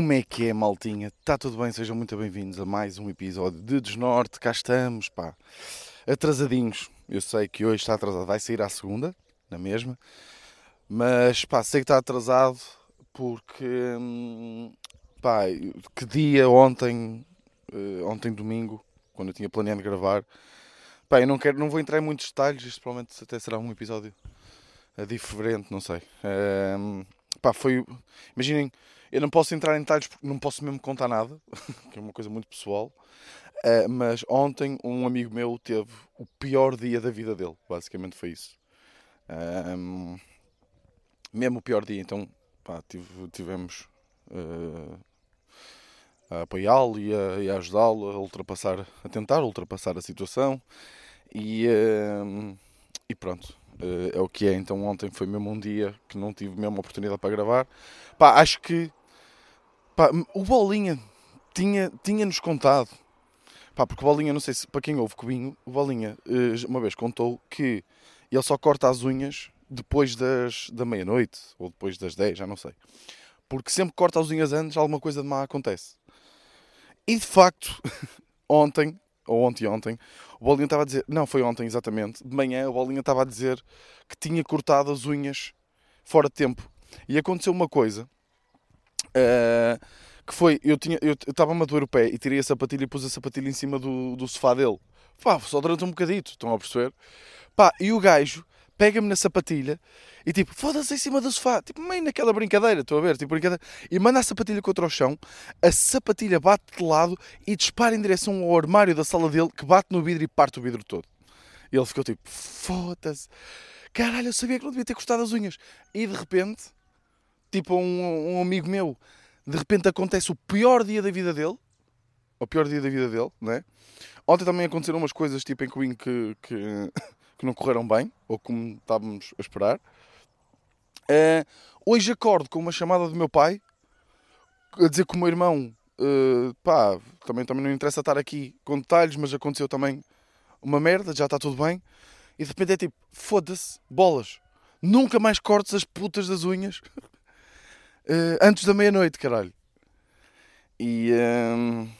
Como é que é, maltinha? Está tudo bem? Sejam muito bem-vindos a mais um episódio de Desnorte. Cá estamos, pá. Atrasadinhos. Eu sei que hoje está atrasado. Vai sair à segunda, na mesma. Mas, pá, sei que está atrasado porque, hum, pá, que dia ontem, eh, ontem domingo, quando eu tinha planeado gravar. Pá, eu não quero, não vou entrar em muitos detalhes. Isto provavelmente até será um episódio eh, diferente, não sei. Hum, pá, foi... Imaginem eu não posso entrar em detalhes porque não posso mesmo contar nada, que é uma coisa muito pessoal. Uh, mas ontem um amigo meu teve o pior dia da vida dele. Basicamente foi isso. Mesmo o pior dia. Então pá, tive, tivemos uh, a apoiá-lo e a, a ajudá-lo a ultrapassar, a tentar ultrapassar a situação. E, uh, e pronto, uh, é o que é. Então ontem foi mesmo um dia que não tive mesmo oportunidade para gravar. Pá, acho que Pá, o Bolinha tinha, tinha-nos contado. Pá, porque o Bolinha, não sei se para quem ouve Cubinho, o Bolinha eh, uma vez contou que ele só corta as unhas depois das, da meia-noite ou depois das 10, já não sei. Porque sempre corta as unhas antes, alguma coisa de má acontece. E de facto, ontem, ou ontem ontem, o Bolinha estava a dizer, não foi ontem exatamente, de manhã o Bolinha estava a dizer que tinha cortado as unhas fora de tempo. E aconteceu uma coisa Uh, que foi, eu tinha, eu estava-me a doer o pé e tirei a sapatilha e pus a sapatilha em cima do, do sofá dele. Pá, só durante um bocadito, estão a perceber? Pá, e o gajo pega-me na sapatilha e tipo, foda-se em cima do sofá, tipo, meio naquela brincadeira, estou a ver, tipo, brincadeira, e manda a sapatilha contra o chão, a sapatilha bate de lado e dispara em direção ao armário da sala dele, que bate no vidro e parte o vidro todo. E ele ficou tipo, foda-se, caralho, eu sabia que não devia ter cortado as unhas. E de repente, tipo um, um amigo meu, de repente acontece o pior dia da vida dele, o pior dia da vida dele, né? Ontem também aconteceram umas coisas tipo em que, que, que não correram bem, ou como estávamos a esperar. Uh, hoje acordo com uma chamada do meu pai a dizer que o meu irmão, uh, pá, também, também não interessa estar aqui com detalhes, mas aconteceu também uma merda, já está tudo bem. E de repente é tipo, foda-se, bolas, nunca mais cortes as putas das unhas. uh, antes da meia-noite, caralho. E, um,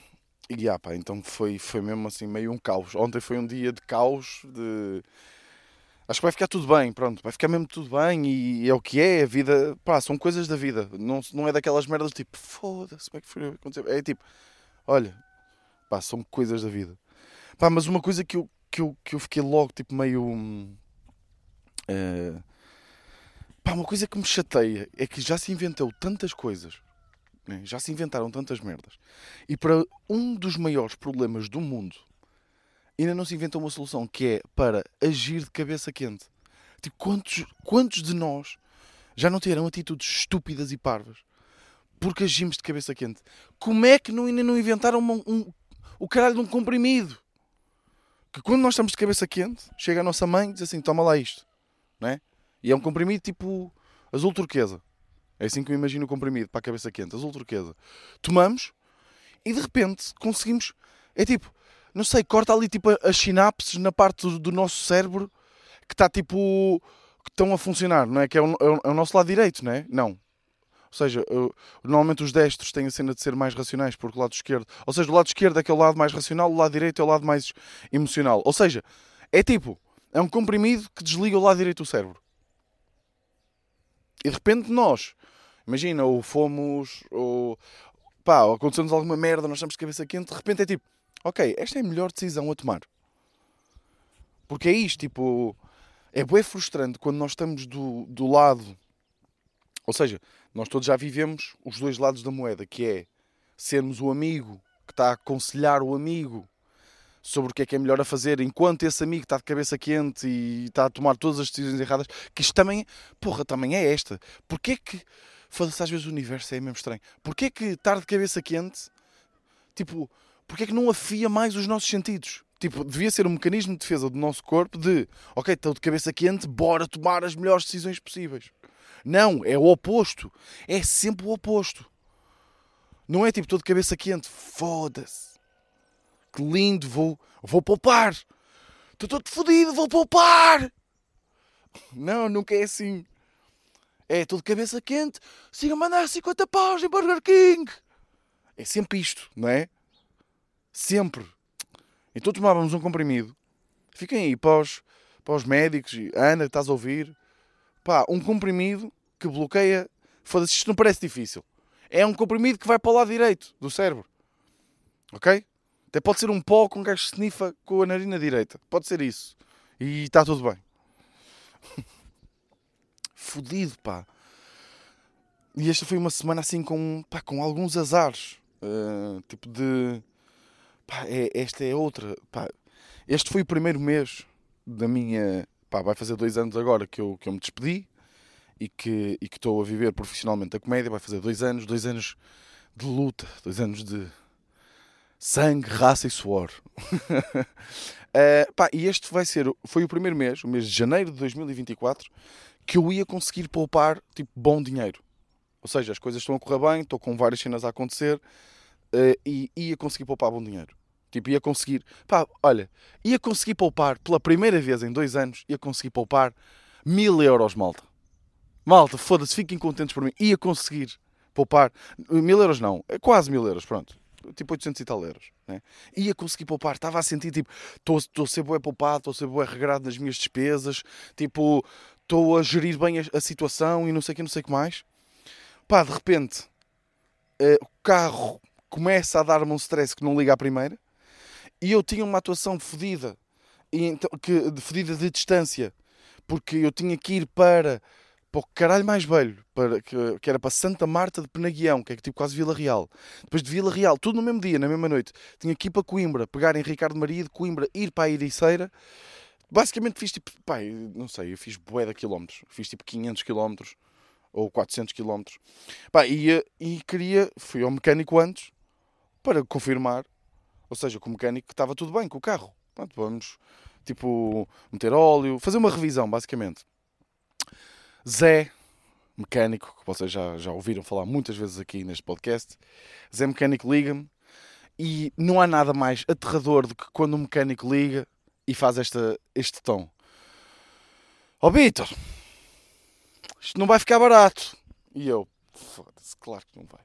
e ah, pá, então foi, foi mesmo assim meio um caos. Ontem foi um dia de caos, de... Acho que vai ficar tudo bem, pronto, vai ficar mesmo tudo bem e é o que é, a vida, pá, são coisas da vida, não, não é daquelas merdas tipo, foda-se, como é que foi acontecer? É tipo, olha, pá, são coisas da vida. Pá, mas uma coisa que eu, que eu, que eu fiquei logo, tipo, meio. Uh, Pá, uma coisa que me chateia é que já se inventou tantas coisas, né? já se inventaram tantas merdas, e para um dos maiores problemas do mundo ainda não se inventou uma solução que é para agir de cabeça quente. Tipo, quantos, quantos de nós já não tiveram atitudes estúpidas e parvas porque agimos de cabeça quente? Como é que não, ainda não inventaram uma, um, o caralho de um comprimido? Que quando nós estamos de cabeça quente, chega a nossa mãe e diz assim: toma lá isto, não é? E é um comprimido tipo azul turquesa. É assim que eu imagino o comprimido para a cabeça quente, azul turquesa. Tomamos e de repente conseguimos. É tipo, não sei, corta ali tipo as sinapses na parte do, do nosso cérebro que está tipo. que estão a funcionar, não é? Que é o, é o, é nosso lado direito, não é? Não. Ou seja, eu, normalmente os destros têm a cena de ser mais racionais porque o lado esquerdo. Ou seja, o lado esquerdo é que é o lado mais racional, o lado direito é o lado mais emocional. Ou seja, é tipo, é um comprimido que desliga o lado direito do cérebro. E de repente nós, imagina, ou fomos, ou pá, aconteceu-nos alguma merda, nós estamos de cabeça quente, de repente é tipo, ok, esta é a melhor decisão a tomar. Porque é isto, tipo, é bem frustrante quando nós estamos do, do lado, ou seja, nós todos já vivemos os dois lados da moeda, que é sermos o amigo que está a aconselhar o amigo sobre o que é que é melhor a fazer enquanto esse amigo está de cabeça quente e está a tomar todas as decisões erradas, que isto também, porra, também é esta. Porquê que, foda-se, às vezes o universo é mesmo estranho. Porquê que estar de cabeça quente, tipo, porquê que não afia mais os nossos sentidos? Tipo, devia ser um mecanismo de defesa do nosso corpo de, ok, estou de cabeça quente, bora tomar as melhores decisões possíveis. Não, é o oposto. É sempre o oposto. Não é tipo, estou de cabeça quente, foda-se que lindo, vou, vou poupar. Estou todo fodido, vou poupar. Não, nunca é assim. É tudo cabeça quente, siga mandar 50 paus em Burger King. É sempre isto, não é? Sempre. Então tomávamos um comprimido. Fiquem aí para os, para os médicos. Ana, estás a ouvir? Pá, um comprimido que bloqueia. Foda-se, isto não parece difícil. É um comprimido que vai para o lado direito do cérebro. Ok? Até pode ser um pó com um gajo snifa com a narina direita. Pode ser isso. E está tudo bem. Fodido, pá. E esta foi uma semana assim com, pá, com alguns azares. Uh, tipo de. Pá, é, esta é outra. Pá, este foi o primeiro mês da minha. Pá, vai fazer dois anos agora que eu, que eu me despedi e que, e estou a viver profissionalmente a comédia. Vai fazer dois anos, dois anos de luta, dois anos de sangue, raça e suor. uh, pá, e este vai ser, foi o primeiro mês, o mês de janeiro de 2024, que eu ia conseguir poupar tipo bom dinheiro. Ou seja, as coisas estão a correr bem, estou com várias cenas a acontecer uh, e ia conseguir poupar bom dinheiro. Tipo, ia conseguir, pá, olha, ia conseguir poupar pela primeira vez em dois anos, ia conseguir poupar mil euros, malta. Malta, foda-se, fiquem contentes por mim. Ia conseguir poupar mil euros, não, é quase mil euros, pronto tipo 800 e tal euros. Né? Ia conseguir poupar, estava a sentir tipo, estou a ser bué poupado, estou a ser bué regrado nas minhas despesas, tipo, estou a gerir bem a, a, situação e não sei o que, não sei o que mais. Pá, de repente, uh, o carro começa a dar-me um stress que não liga à primeira e eu tinha uma atuação fodida, então, que, fodida de distância, porque eu tinha que ir para para o caralho mais velho, para, que, que, era para Santa Marta de Penaguião, que é tipo quase Vila Real. Depois de Vila Real, tudo no mesmo dia, na mesma noite. Tinha que ir para Coimbra, pegar em Ricardo Maria de Coimbra, ir para a Iriceira. Basicamente fiz tipo, não sei, eu fiz bué de quilómetros. Fiz tipo 500 quilómetros ou 400 quilómetros. Pá, e, e queria, fui ao mecânico antes para confirmar, ou seja, com o mecânico que estava tudo bem com o carro. Pronto, vamos, tipo, meter óleo, fazer uma revisão, basicamente. Zé Mecânico, que vocês já, já ouviram falar muitas vezes aqui neste podcast. Zé Mecânico liga-me e não há nada mais aterrador do que quando um mecânico liga e faz esta, este tom. Ó oh, Vitor, isto não vai ficar barato. E eu, foda-se, claro que não vai.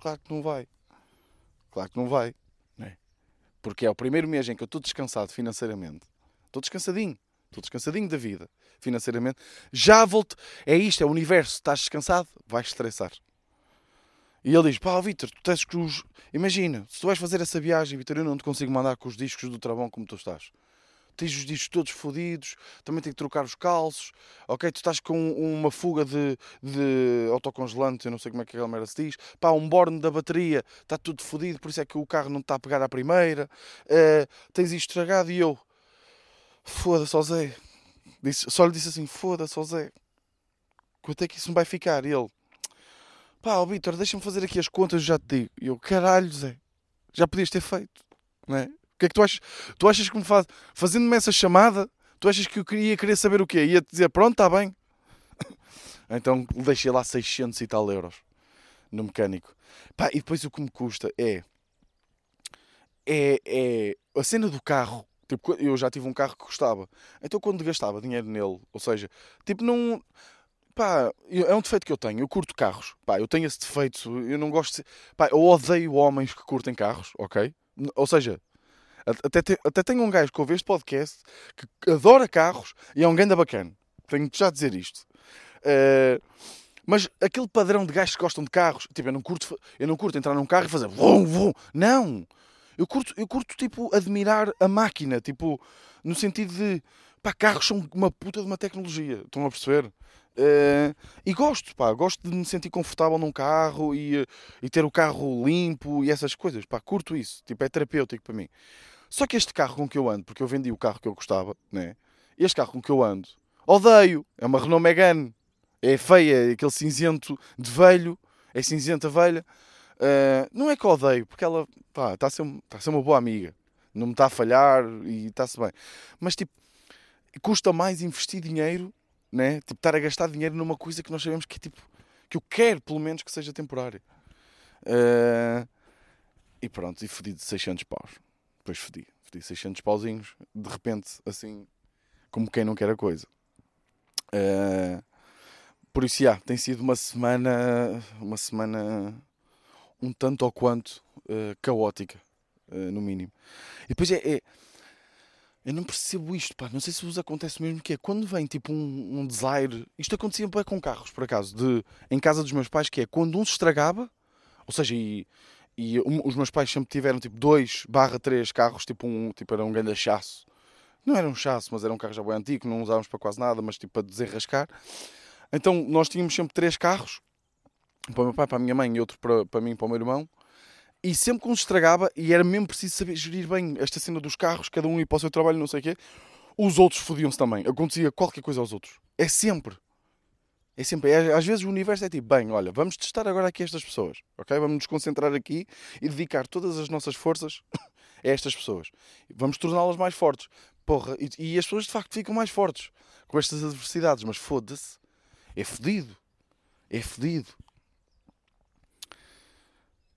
Claro que não vai. Claro que não vai. Né? Porque é o primeiro mês em que eu estou descansado financeiramente. Estou descansadinho. Estou descansadinho da vida financeiramente, já volto. É isto, é o universo. Estás descansado, vais estressar. E ele diz: Pá, Vitor, tu tens que os. Imagina, se tu vais fazer essa viagem, Vitor, eu não te consigo mandar com os discos do travão como tu estás. Tens os discos todos fodidos, também tem que trocar os calços, ok? Tu estás com uma fuga de, de autocongelante, eu não sei como é que aquela merda se diz. Pá, um borne da bateria, está tudo fodido, por isso é que o carro não está a pegar à primeira. Uh, tens isto estragado e eu. Foda-se, Zé, Disse, só lhe disse assim: foda-se, Zé, quanto é que isso me vai ficar? E ele, pá, oh, Vitor, deixa-me fazer aqui as contas, já te digo. E eu, caralho, Zé, já podias ter feito, não é? O que é que tu achas? Tu achas que me faz, fazendo-me essa chamada, tu achas que eu ia querer saber o quê? Ia-te dizer, pronto, está bem. então deixei lá 600 e tal euros no mecânico. Pá, e depois o que me custa é, é, é a cena do carro Tipo, eu já tive um carro que custava. Então quando gastava dinheiro nele, ou seja, tipo, não. Pá, é um defeito que eu tenho. Eu curto carros. Pá, eu tenho esse defeito. Eu não gosto de. Pá, eu odeio homens que curtem carros, ok? Ou seja, até, te, até tenho um gajo que ouve este podcast que adora carros e é um ganda bacana. Tenho já dizer isto. Uh, mas aquele padrão de gajos que gostam de carros, tipo, eu não curto, eu não curto entrar num carro e fazer vum, vum. Não! Eu curto, eu curto, tipo, admirar a máquina, tipo, no sentido de, pá, carros são uma puta de uma tecnologia, estão a perceber? Uh, e gosto, pá, gosto de me sentir confortável num carro e, uh, e ter o carro limpo e essas coisas, pá, curto isso, tipo, é terapêutico para mim. Só que este carro com que eu ando, porque eu vendi o carro que eu gostava, né? Este carro com que eu ando, odeio, é uma Renault Megane, é feia, é aquele cinzento de velho, é cinzenta velha. Uh, não é que odeio, porque ela está a, ser, tá a ser uma boa amiga. Não me está a falhar e está-se bem. Mas tipo, custa mais investir dinheiro, né? Tipo, estar a gastar dinheiro numa coisa que nós sabemos que tipo, que eu quero pelo menos que seja temporária. Uh, e pronto, e fodi de 600 paus. Depois fodi. Fodi 600 pauzinhos, de repente, assim, como quem não quer a coisa. Uh, Por isso, já, tem sido uma semana, uma semana um tanto ou quanto uh, caótica, uh, no mínimo. E depois é, é, Eu não percebo isto, pá. Não sei se vos acontece mesmo que é quando vem tipo um, um. Isto acontecia bem com carros, por acaso, de, em casa dos meus pais, que é quando um se estragava, ou seja, e, e um, os meus pais sempre tiveram tipo 2 barra 3 carros, tipo um tipo era um grande chasso. Não era um chasso, mas era um carro já bem antigo, não usávamos para quase nada, mas tipo para desenrascar. Então nós tínhamos sempre três carros, para o meu pai, para a minha mãe e outro para, para mim para o meu irmão. E sempre que um se estragava, e era mesmo preciso saber gerir bem esta cena dos carros, cada um ia para o seu trabalho, não sei o quê, os outros fodiam-se também. Acontecia qualquer coisa aos outros. É sempre. É sempre. É, às vezes o universo é tipo, bem, olha, vamos testar agora aqui estas pessoas, ok? Vamos nos concentrar aqui e dedicar todas as nossas forças a estas pessoas. Vamos torná-las mais fortes. Porra, e, e, as pessoas de facto ficam mais fortes com estas adversidades, mas foda-se. É fodido. É fodido.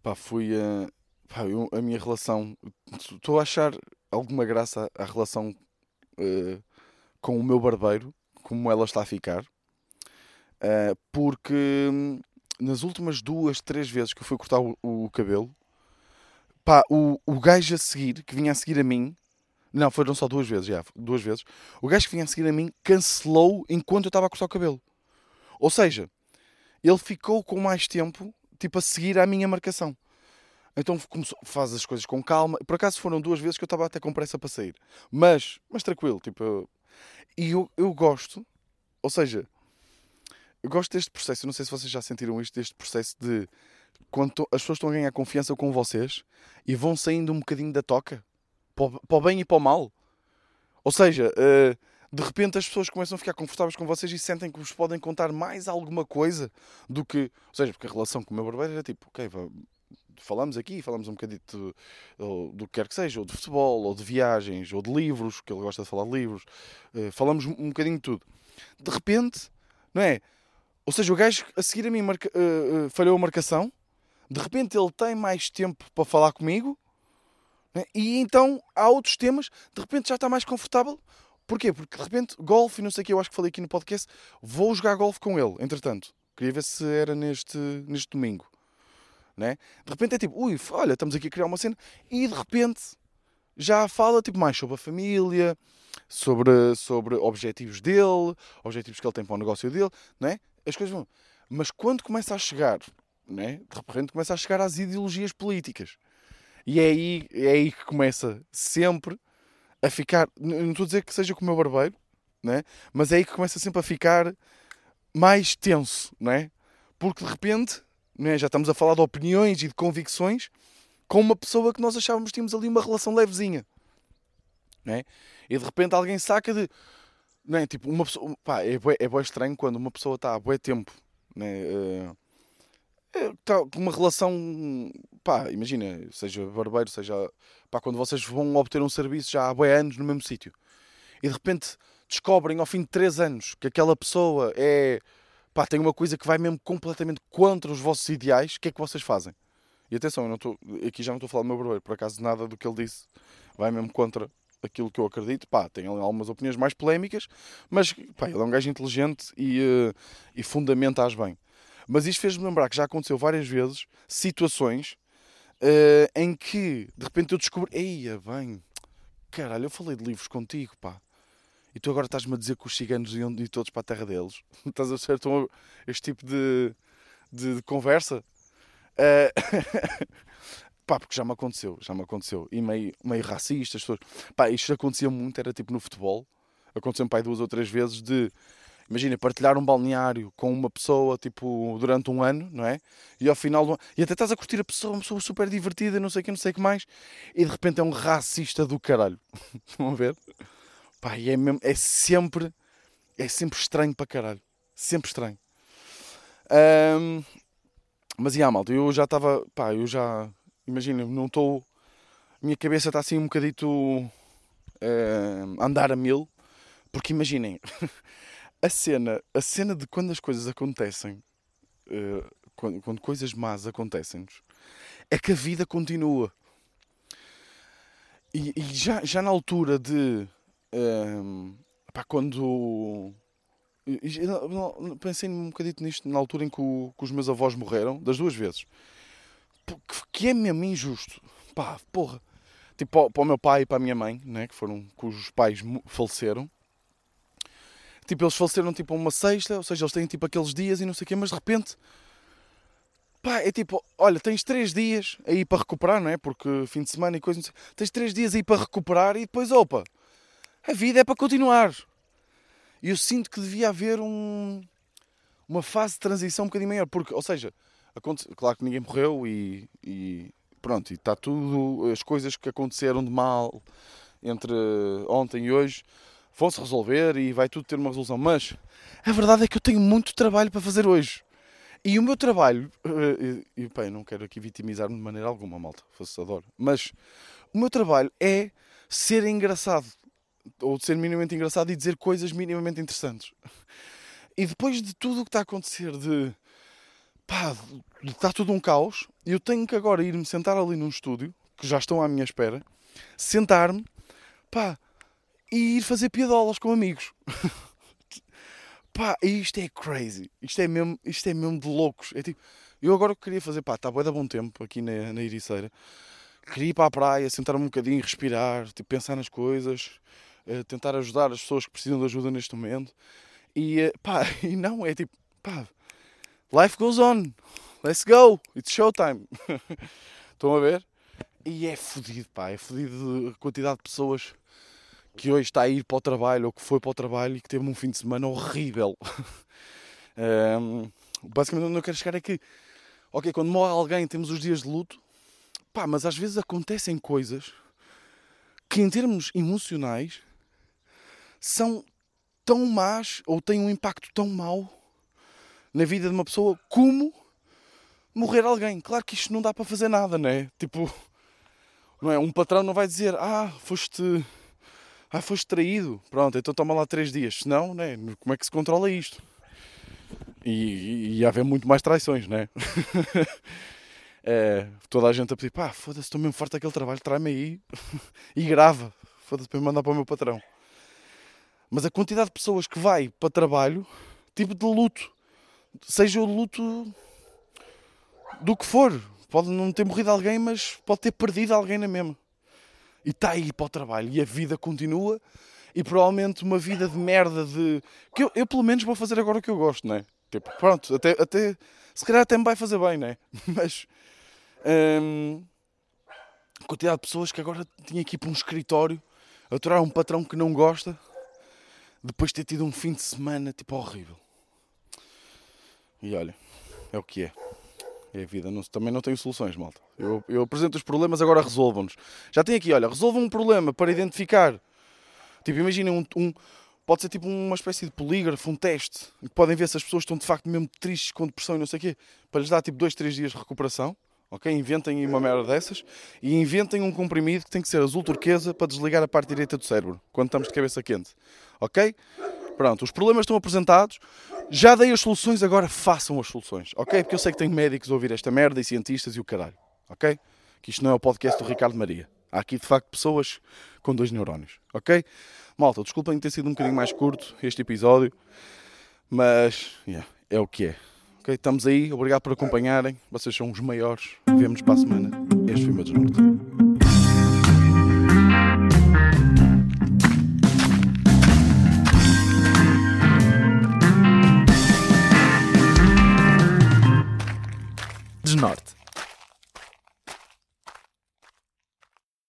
Pá, fui a. Pá, eu, a minha relação. Estou a achar alguma graça à relação uh, com o meu barbeiro, como ela está a ficar. Uh, porque hum, nas últimas duas, três vezes que eu fui cortar o, o, cabelo, pá, o, o gajo a seguir, que vinha a seguir a mim, não, foram só duas vezes, já, duas vezes, o gajo que vinha a seguir a mim cancelou enquanto eu estava a cortar o cabelo. Ou seja, ele ficou com mais tempo, tipo, a seguir à minha marcação. Então começou, faz as coisas com calma. Por acaso foram duas vezes que eu estava até com pressa para sair. Mas, mas tranquilo, tipo, e eu, eu gosto, ou seja, eu gosto deste processo. Eu não sei se vocês já sentiram isto, deste processo de quando as pessoas estão a ganhar confiança com vocês e vão saindo um bocadinho da toca para o, para o bem e para o mal. Ou seja, uh, de repente as pessoas começam a ficar confortáveis com vocês e sentem que vos podem contar mais alguma coisa do que. Ou seja, porque a relação com o meu barbeiro era tipo, ok, falamos aqui, falamos um bocadito do, do que quer que seja, ou de futebol, ou de viagens, ou de livros, que ele gosta de falar de livros, uh, falamos um bocadinho de tudo. De repente, não é? Ou seja, o gajo a seguir a mim marca, uh, uh, falhou a marcação, de repente ele tem mais tempo para falar comigo, né? e então há outros temas, de repente já está mais confortável Porquê? Porque de repente, golfe, não sei o que, eu acho que falei aqui no podcast, vou jogar golfe com ele, entretanto. Queria ver se era neste, neste domingo. Né? De repente é tipo, ui, olha, estamos aqui a criar uma cena, e de repente já fala tipo, mais sobre a família, sobre, sobre objetivos dele, objetivos que ele tem para o negócio dele, né? as coisas vão. Mas quando começa a chegar, né? de repente começa a chegar às ideologias políticas. E é aí, é aí que começa sempre a ficar. Não estou a dizer que seja com o meu barbeiro, né? mas é aí que começa sempre a ficar mais tenso, não é? Porque de repente né, já estamos a falar de opiniões e de convicções com uma pessoa que nós achávamos que tínhamos ali uma relação levezinha. Né? E de repente alguém saca de. Né, tipo, uma pessoa. Pá, é, bué, é bué estranho quando uma pessoa está há bué tempo. Né, uh, uma relação. Pá, imagina, seja barbeiro, seja pá, quando vocês vão obter um serviço já há boi anos no mesmo sítio e de repente descobrem ao fim de 3 anos que aquela pessoa é pá, tem uma coisa que vai mesmo completamente contra os vossos ideais, o que é que vocês fazem? E atenção, eu não estou, aqui já não estou a falar do meu barbeiro, por acaso nada do que ele disse vai mesmo contra aquilo que eu acredito. Pá, tem algumas opiniões mais polémicas, mas pá, ele é um gajo inteligente e, uh, e fundamenta-as bem. Mas isto fez-me lembrar que já aconteceu várias vezes situações uh, em que de repente eu descobri, eia bem, caralho, eu falei de livros contigo, pá. E tu agora estás-me a dizer que os ciganos iam ir todos para a terra deles. Estás a ser este tipo de, de, de conversa? Uh, pá, porque já me aconteceu, já me aconteceu. E meio, meio racista, as pessoas. Pá, isto acontecia muito, era tipo no futebol. Aconteceu-me, pá, duas ou três vezes de imagina, partilhar um balneário com uma pessoa, tipo, durante um ano, não é? E ao final do ano, e até estás a curtir a pessoa, uma pessoa super divertida, não sei o que, não sei o que mais, e de repente é um racista do caralho. Estão a ver? Pá, e é, mesmo, é sempre, é sempre estranho para caralho. Sempre estranho. Um, mas, e yeah, malta, eu já estava, pá, eu já, imagina, não estou, minha cabeça está assim um bocadito uh, andar a mil, porque imaginem, a cena, a cena de quando as coisas acontecem, uh, quando, quando, coisas más acontecem-nos, é que a vida continua. E, e já, já na altura de. Um, pá, quando. Pensei um bocadito nisto na altura em que, o- que os meus avós morreram, das duas vezes. Que- Que é mesmo injusto. Pá, porra. Tipo, para o- meu pai e para a minha mãe, né, que foram, cujos pais faleceram. Tipo, eles faleceram tipo uma sexta, ou seja, eles têm tipo aqueles dias e não sei o quê, mas de repente, pá, é tipo, olha, tens três dias aí para recuperar, não é? Porque fim de semana e coisa, não sei, tens três dias aí para recuperar e depois, opa, a vida é para continuar. E eu sinto que devia haver um, uma fase de transição um bocadinho maior, porque, ou seja, aconte- claro que ninguém morreu e, e pronto, e está tudo, as coisas que aconteceram de mal entre ontem e hoje vão-se resolver e vai tudo ter uma resolução. Mas a verdade é que eu tenho muito trabalho para fazer hoje. E o meu trabalho, eh, e, e bem, não quero aqui vitimizar-me de maneira alguma, malta, faço adoro, mas o meu trabalho é ser engraçado, ou ser minimamente engraçado e dizer coisas minimamente interessantes. E depois de tudo o que está a acontecer, de pá, está tudo um caos, eu tenho que agora ir-me sentar ali num estúdio, que já estão à minha espera, sentar-me, pá, e ir fazer piadolas com amigos. pá, isto é crazy. Isto é mesmo, isto é mesmo de loucos. É tipo, eu agora queria fazer, pá, está bué de bom tempo aqui na, na Ericeira. Queria ir para a praia, sentar-me um bocadinho, respirar, tipo, pensar nas coisas, eh, tentar ajudar as pessoas que precisam de ajuda neste momento. E, eh, pá, e não, é tipo, pá, life goes on. Let's go. It's showtime. Estão a ver? E é fodido, pá. É fodido a quantidade de pessoas que hoje está a ir para o trabalho ou que foi para o trabalho e que teve um fim de semana horrível. Ahm, basicamente, onde eu quero chegar é que, ok, quando morre alguém temos os dias de luto, pá, mas às vezes acontecem coisas que, em termos emocionais, são tão más ou têm um impacto tão mau na vida de uma pessoa como morrer alguém. Claro que isto não dá para fazer nada, não é? Tipo, não é? Um patrão não vai dizer, ah, foste, ah, foste traído, pronto, então toma lá três dias. Senão, né? Como é que se controla isto? E, e, e haver muito mais traições, não é? Toda a gente a pedir, pá, foda-se, estou mesmo farto daquele trabalho, trai-me aí e grava, foda-se para me mandar para o meu patrão. Mas a quantidade de pessoas que vai para trabalho, tipo de luto, seja o luto do que for, pode não ter morrido alguém, mas pode ter perdido alguém na mesma. E está aí para o trabalho e a vida continua e provavelmente uma vida de merda de. que eu, eu pelo menos vou fazer agora o que eu gosto, não é? Tipo, pronto, até, até se calhar até me vai fazer bem, não é? Mas hum, quantidade de pessoas que agora tinha ir para um escritório aturar um patrão que não gosta depois de ter tido um fim de semana tipo horrível. E olha, é o que é. É a vida. Não- também não tenho soluções, malta. Eu, eu apresento os problemas, agora resolvam-nos. Já tem aqui, olha, resolvam um problema para identificar. Tipo, imaginem um, um- Pode ser tipo uma espécie de polígrafo, um teste, que podem ver se as pessoas estão de facto mesmo tristes com depressão e não sei o quê, para lhes dar tipo dois, três dias de recuperação. Ok? Inventem uma merda dessas e inventem um comprimido que tem que ser azul turquesa para desligar a parte direita do cérebro quando estamos de cabeça quente. Ok? Pronto, os problemas estão apresentados. Já dei as soluções, agora façam as soluções. Ok? Porque eu sei que tenho médicos a ouvir esta merda e cientistas e o caralho. Ok? Que isto não é o podcast do Ricardo Maria. Há aqui de facto pessoas com dois neurónios. Ok? Malta, desculpem ter sido um bocadinho mais curto este episódio, mas yeah, é o que é. Ok? Estamos aí, obrigado por acompanharem. Vocês são os maiores. Vemo-nos para a semana. Este foi o meu desnorte. Desnorte.